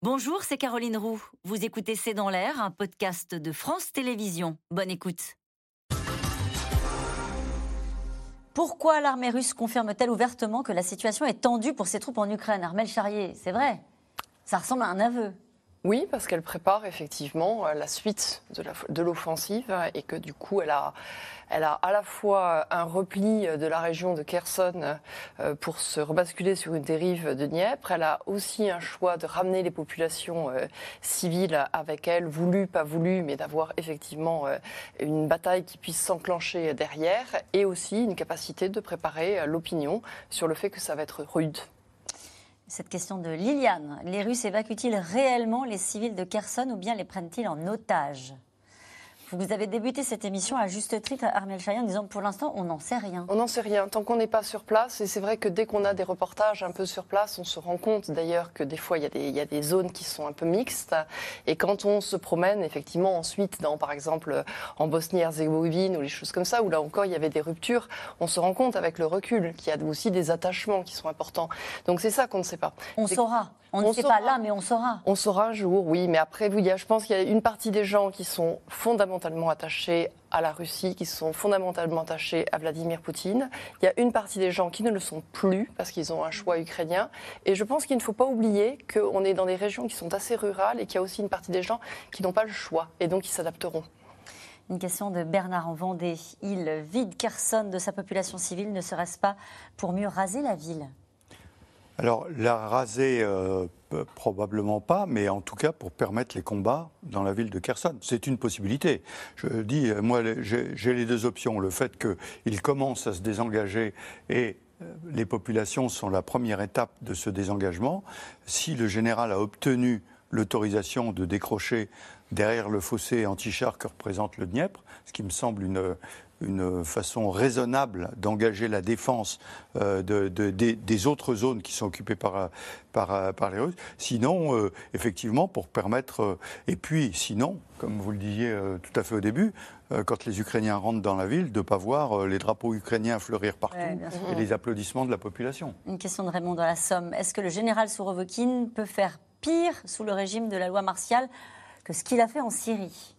Bonjour, c'est Caroline Roux. Vous écoutez C'est dans l'air, un podcast de France Télévisions. Bonne écoute. Pourquoi l'armée russe confirme-t-elle ouvertement que la situation est tendue pour ses troupes en Ukraine? Armel Charrier, c'est vrai. Ça ressemble à un aveu. Oui, parce qu'elle prépare effectivement euh, la suite de l'offensive et que du coup, elle a, à la fois un repli de la région de Kherson euh, pour se rebasculer sur une dérive de Dniepr. Elle a aussi un choix de ramener les populations euh, civiles avec elle, voulu, pas voulu, mais d'avoir effectivement une bataille qui puisse s'enclencher derrière et aussi une capacité de préparer l'opinion sur le fait que ça va être rude cette question de Liliane. Les Russes évacuent-ils réellement les civils de Kherson ou bien les prennent-ils en otage? Vous avez débuté cette émission à juste titre, Armel Chayan, en disant pour l'instant, on n'en sait rien. On n'en sait rien, tant qu'on n'est pas sur place. Et c'est vrai que dès qu'on a des reportages un peu sur place, on se rend compte d'ailleurs que des fois, il y, a des, zones qui sont un peu mixtes. Et quand on se promène, effectivement, ensuite, dans, par exemple, en Bosnie-Herzégovine ou les choses comme ça, où là encore, il y avait des ruptures, on se rend compte avec le recul qu'il y a aussi des attachements qui sont importants. Donc c'est ça qu'on ne sait pas. On saura. On, ne sait pas là, mais on saura. On saura un jour, oui. Mais après, vous, je pense qu'il y a une partie des gens qui sont fondamentalement attachés à la Russie, qui sont fondamentalement attachés à Vladimir Poutine. Il y a une partie des gens qui ne le sont plus parce qu'ils ont un choix ukrainien. Et je pense qu'il ne faut pas oublier qu'on est dans des régions qui sont assez rurales et qu'il y a aussi une partie des gens qui n'ont pas le choix et donc qui s'adapteront. Une question de Bernard en Vendée. Il vide Kherson de sa population civile, ne serait-ce pas pour mieux raser la ville? Alors, la raser, euh, probablement pas, mais en tout cas pour permettre les combats dans la ville de Kherson. C'est une possibilité. Je dis, euh, moi, j'ai les deux options. Le fait qu'ils commencent à se désengager et euh, les populations sont la première étape de ce désengagement. Si le général a obtenu l'autorisation de décrocher derrière le fossé anti-char que représente le Dniepr, ce qui me semble une, une façon raisonnable d'engager la défense euh, de, des, autres zones qui sont occupées par, par, par les Russes. Sinon, euh, effectivement, pour permettre... Euh, et puis, sinon, comme vous le disiez tout à fait au début, quand les Ukrainiens rentrent dans la ville, de ne pas voir les drapeaux ukrainiens fleurir partout et les applaudissements de la population. Une question de Raymond dans la Somme. Est-ce que le général Sourovokin peut faire pire sous le régime de la loi martiale que ce qu'il a fait en Syrie?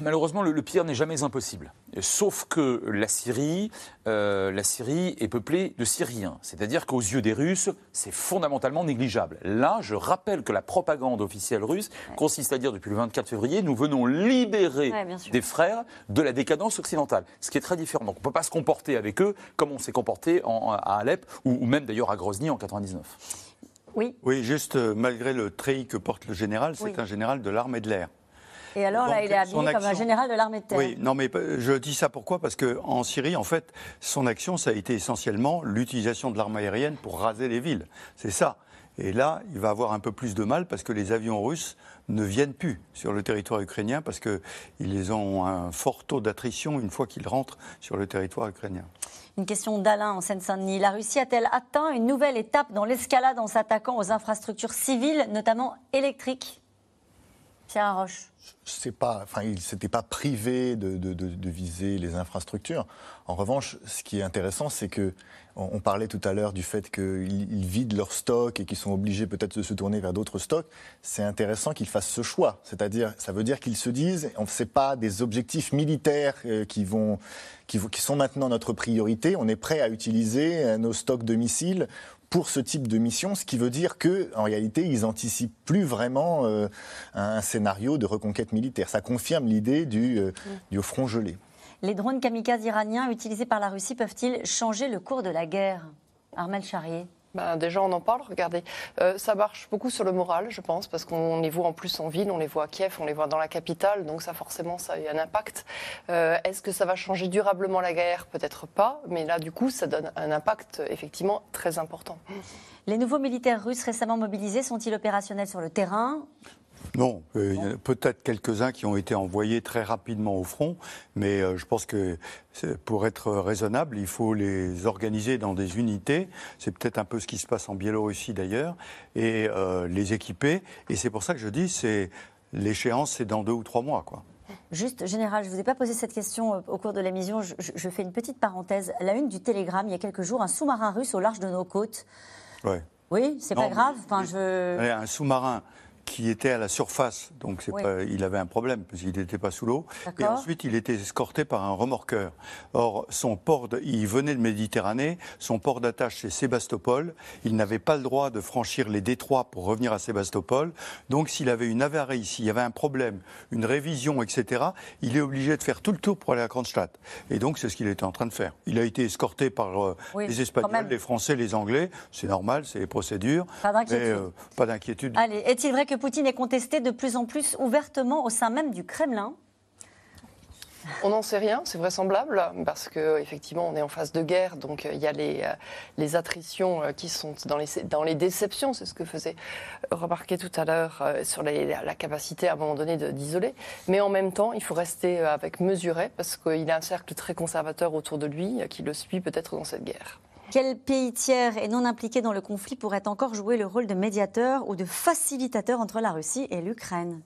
Malheureusement, le, pire n'est jamais impossible. Sauf que la Syrie, euh, la Syrie est peuplée de Syriens. C'est-à-dire qu'aux yeux des Russes, c'est fondamentalement négligeable. Là, je rappelle que la propagande officielle russe consiste à dire depuis le 24 février, nous venons libérer des frères de la décadence occidentale. Ce qui est très différent. Donc on ne peut pas se comporter avec eux comme on s'est comporté à Alep ou, même d'ailleurs à Grozny en 99. Oui. Oui, juste euh, malgré le treillis que porte le général, c'est un général de l'armée de l'air. Et alors, là, il est habillé comme un général de l'armée de terre. Oui, non, mais je dis ça pourquoi? Parce qu'en Syrie, en fait, son action, ça a été essentiellement l'utilisation de l'arme aérienne pour raser les villes. C'est ça. Et là, il va avoir un peu plus de mal parce que les avions russes ne viennent plus sur le territoire ukrainien parce qu'ils ont un fort taux d'attrition une fois qu'ils rentrent sur le territoire ukrainien. Une question d'Alain en Seine-Saint-Denis. La Russie a-t-elle atteint une nouvelle étape dans l'escalade en s'attaquant aux infrastructures civiles, notamment électriques? Pierre Roche c'est pas, enfin, il s'était pas privé de, viser les infrastructures. En revanche, ce qui est intéressant, c'est que on, parlait tout à l'heure du fait qu'ils vident leurs stocks et qu'ils sont obligés peut-être de se tourner vers d'autres stocks. C'est intéressant qu'ils fassent ce choix. C'est-à-dire, ça veut dire qu'ils se disent, on ne pas des objectifs militaires euh, qui vont, qui, qui sont maintenant notre priorité. On est prêt à utiliser euh, nos stocks de missiles pour ce type de mission, ce qui veut dire que en réalité, ils anticipent plus vraiment euh, un scénario de reconquête militaire. Ça confirme l'idée du, euh, du front gelé. Les drones kamikazes iraniens utilisés par la Russie peuvent-ils changer le cours de la guerre? Armel Charrier ben, déjà, on en parle, regardez. Euh, ça marche beaucoup sur le moral, je pense, parce qu'on les voit en plus en ville, on les voit à Kiev, on les voit dans la capitale, donc ça, forcément, ça a un impact. Euh, est-ce que ça va changer durablement la guerre? Peut-être pas, mais là, du coup, ça donne un impact, effectivement, très important. Les nouveaux militaires russes récemment mobilisés sont-ils opérationnels sur le terrain? Non, euh, il y a peut-être quelques-uns qui ont été envoyés très rapidement au front, mais euh, je pense que pour être raisonnable, il faut les organiser dans des unités. C'est peut-être un peu ce qui se passe en Biélorussie d'ailleurs, et euh, les équiper. Et c'est pour ça que je dis, c'est l'échéance, c'est dans deux ou trois mois, quoi. Juste, Général, je ne vous ai pas posé cette question au cours de l'émission. Je, je, fais une petite parenthèse. La une du Télégramme, il y a quelques jours, un sous-marin russe au large de nos côtes Oui, c'est Non, pas grave. Enfin, je... Un sous-marin qui était à la surface, donc c'est Oui. pas- il avait un problème parce qu'il n'était pas sous l'eau. Et ensuite, il était escorté par un remorqueur. Or, son port, de- il venait de Méditerranée, son port d'attache c'est Sébastopol. Il n'avait pas le droit de franchir les détroits pour revenir à Sébastopol. Donc, s'il avait une avarie, s'il y avait un problème, une révision, etc., il est obligé de faire tout le tour pour aller à Kronstadt. Et donc, c'est ce qu'il était en train de faire. Il a été escorté par euh, Oui, les Espagnols, les Français, les Anglais. C'est normal, c'est les procédures. Pas d'inquiétude. Euh, pas d'inquiétude. Allez, est-il vrai que Poutine est contesté de plus en plus ouvertement au sein même du Kremlin On n'en sait rien, c'est vraisemblable, parce que effectivement on est en phase de guerre, donc euh, il y a les, euh, les attritions euh, qui sont dans les, dans les déceptions, c'est ce que faisait remarquer tout à l'heure sur la, capacité à un moment donné d'isoler. Mais en même temps, il faut rester avec mesuré, parce qu'il a un cercle très conservateur autour de lui qui le suit peut-être dans cette guerre. Quel pays tiers et non impliqué dans le conflit pourrait encore jouer le rôle de médiateur ou de facilitateur entre la Russie et l'Ukraine?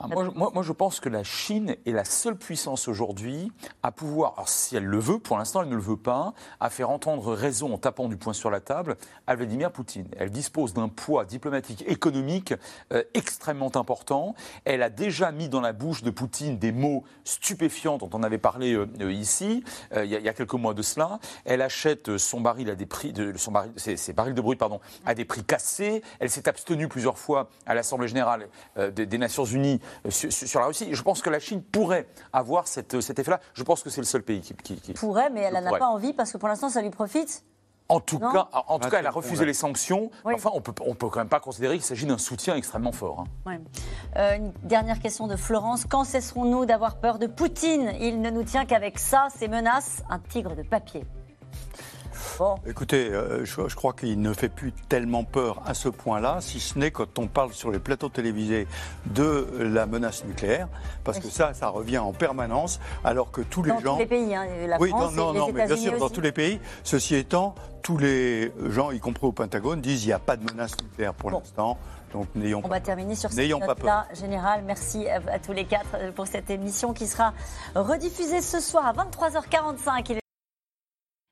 Ah, Moi, je- pense que la Chine est la seule puissance aujourd'hui à pouvoir, alors si elle le veut, pour l'instant elle ne le veut pas, à faire entendre raison en tapant du poing sur la table à Vladimir Poutine. Elle dispose d'un poids diplomatique, économique euh, extrêmement important. Elle a déjà mis dans la bouche de Poutine des mots stupéfiants dont on avait parlé euh, euh, ici il y, a- quelques mois de cela. Elle achète son baril à des prix, de, ses, barils de brut pardon, à des prix cassés. Elle s'est abstenue plusieurs fois à l'Assemblée générale des, Nations Unies sur, sur la Russie. Je pense que la Chine pourrait avoir cette, cet effet-là. Je pense que c'est le seul pays qui, qui- qui- Pourrait, mais elle n'en a pas envie parce que pour l'instant ça lui profite. En tout Non cas, en tout Ah, cas, elle a refusé les sanctions. Oui. Enfin, on peut, on peut quand même pas considérer qu'il s'agit d'un soutien extrêmement fort. hein. Ouais. Euh, une dernière question de Florence. Quand cesserons-nous d'avoir peur de Poutine? Il ne nous tient qu'avec ça, ces menaces, un tigre de papier. Écoutez, euh, je, je crois qu'il ne fait plus tellement peur à ce point-là, si ce n'est quand on parle sur les plateaux télévisés de la menace nucléaire, parce que ça, ça revient en permanence, alors que tous les dans gens... tous les pays, hein, la oui, France non, non, et les non, mais bien sûr, dans tous les pays. Ceci étant, tous les gens, y compris au Pentagone, disent qu'il n'y a pas de menace nucléaire pour Bon. l'instant, donc n'ayons On pas va terminer sur cette note-là. Général, merci à, à tous les quatre euh, pour cette émission qui sera rediffusée ce soir à 23h45. Il est-